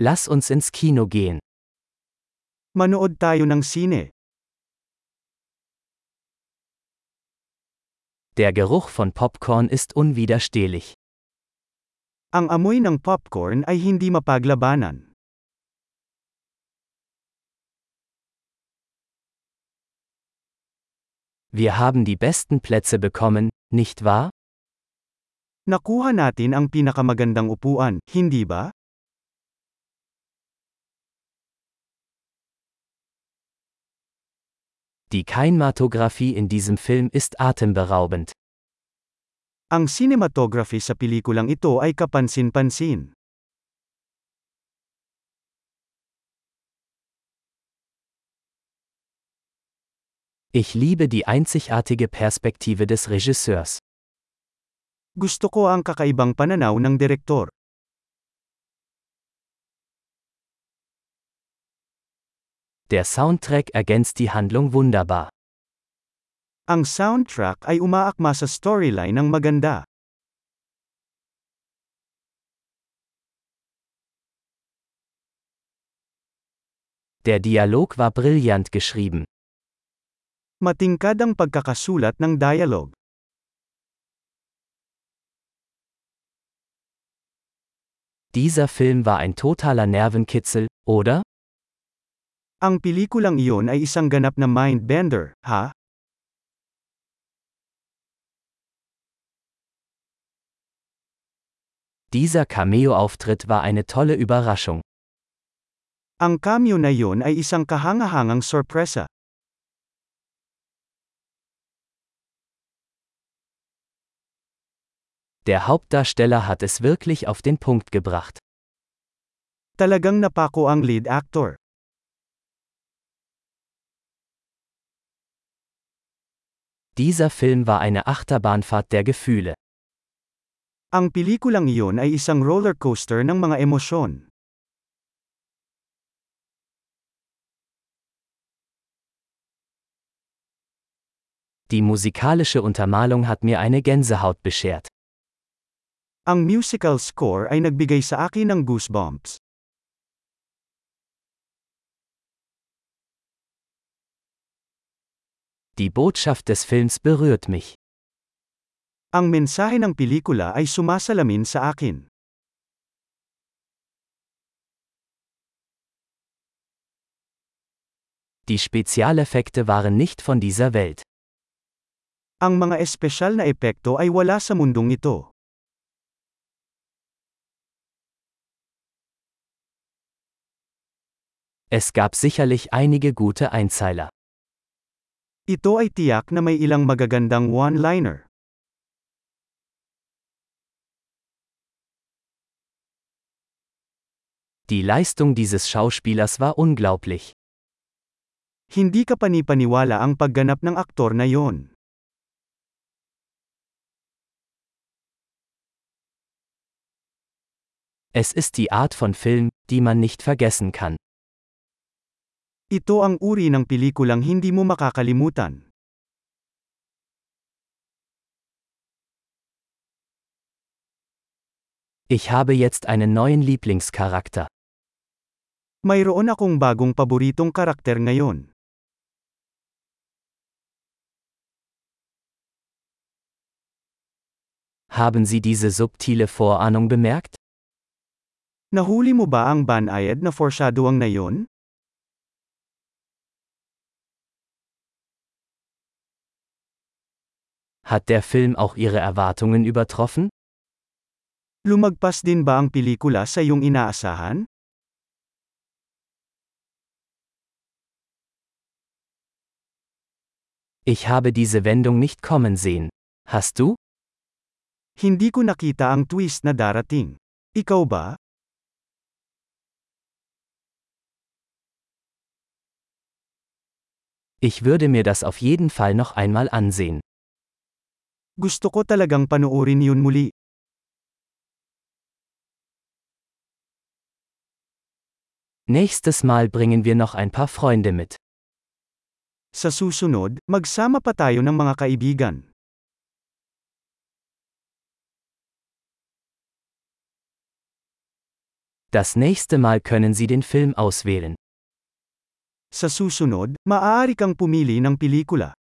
Lass uns ins Kino gehen. Manood tayo ng sine. Der Geruch von Popcorn ist unwiderstehlich. Ang amoy ng popcorn ay hindi mapaglabanan. Wir haben die besten Plätze bekommen, nicht wahr? Nakuha natin ang pinakamagandang upuan, hindi ba? Die Kinematographie in diesem Film ist atemberaubend. Ang cinematography sa pelikulang ito ay kapansin-pansin. Ich liebe die einzigartige Perspektive des Regisseurs. Gusto ko ang kakaibang pananaw ng direktor. Der Soundtrack ergänzt die Handlung wunderbar. Ang soundtrack ay umaakma sa storyline ng maganda. Der Dialog war brillant geschrieben. Matingkad ang pagkakasulat ng dialogue. Dieser Film war ein totaler Nervenkitzel, oder? Ang pelikulang iyon ay isang ganap na mind-bender, ha? Dieser Cameo-Auftritt war eine tolle Überraschung. Ang cameo na iyon ay isang kahangahangang sorpresa. Der Hauptdarsteller hat es wirklich auf den Punkt gebracht. Talagang napako ang lead actor. Dieser Film war eine Achterbahnfahrt der Gefühle. Ang pelikulang iyon ay isang rollercoaster ng mga emosyon. Die musikalische Untermalung hat mir eine Gänsehaut beschert. Ang musical score ay nagbigay sa akin ng goosebumps. Die Botschaft des Films berührt mich. Ang mensahe ng pelikula ay sumasalamin sa akin. Die Spezialeffekte waren nicht von dieser Welt. Ang mga espesyal na epekto ay wala sa mundong ito. Es gab sicherlich einige gute Einzeiler. Ito ay tiyak na may ilang magagandang one-liner. Die Leistung dieses Schauspielers war unglaublich. Hindi ka panipaniwala ang pagganap ng aktor na yon. Es ist die Art von Film, die man nicht vergessen kann. Ito ang uri ng pelikulang hindi mo makakalimutan. Ich habe jetzt einen neuen Lieblingscharakter. Mayroon akong bagong paboritong karakter ngayon. Haben Sie diese subtile Vorahnung bemerkt? Nahuli mo ba ang banayad na foreshadowing na yon? Hat der Film auch Ihre Erwartungen übertroffen? Lumagpas din ba ang pelikula sa iyong inaasahan? Ich habe diese Wendung nicht kommen sehen. Hast du? Hindi ko nakita ang twist na darating. Ikaw ba? Ich würde mir das auf jeden Fall noch einmal ansehen. Gusto ko talagang panoorin yun muli. Nächstes Mal bringen wir noch ein paar Freunde mit. Sa susunod, magsama pa tayo ng mga kaibigan. Das nächste Mal können Sie den Film auswählen. Sa susunod, maaari kang pumili ng pelikula.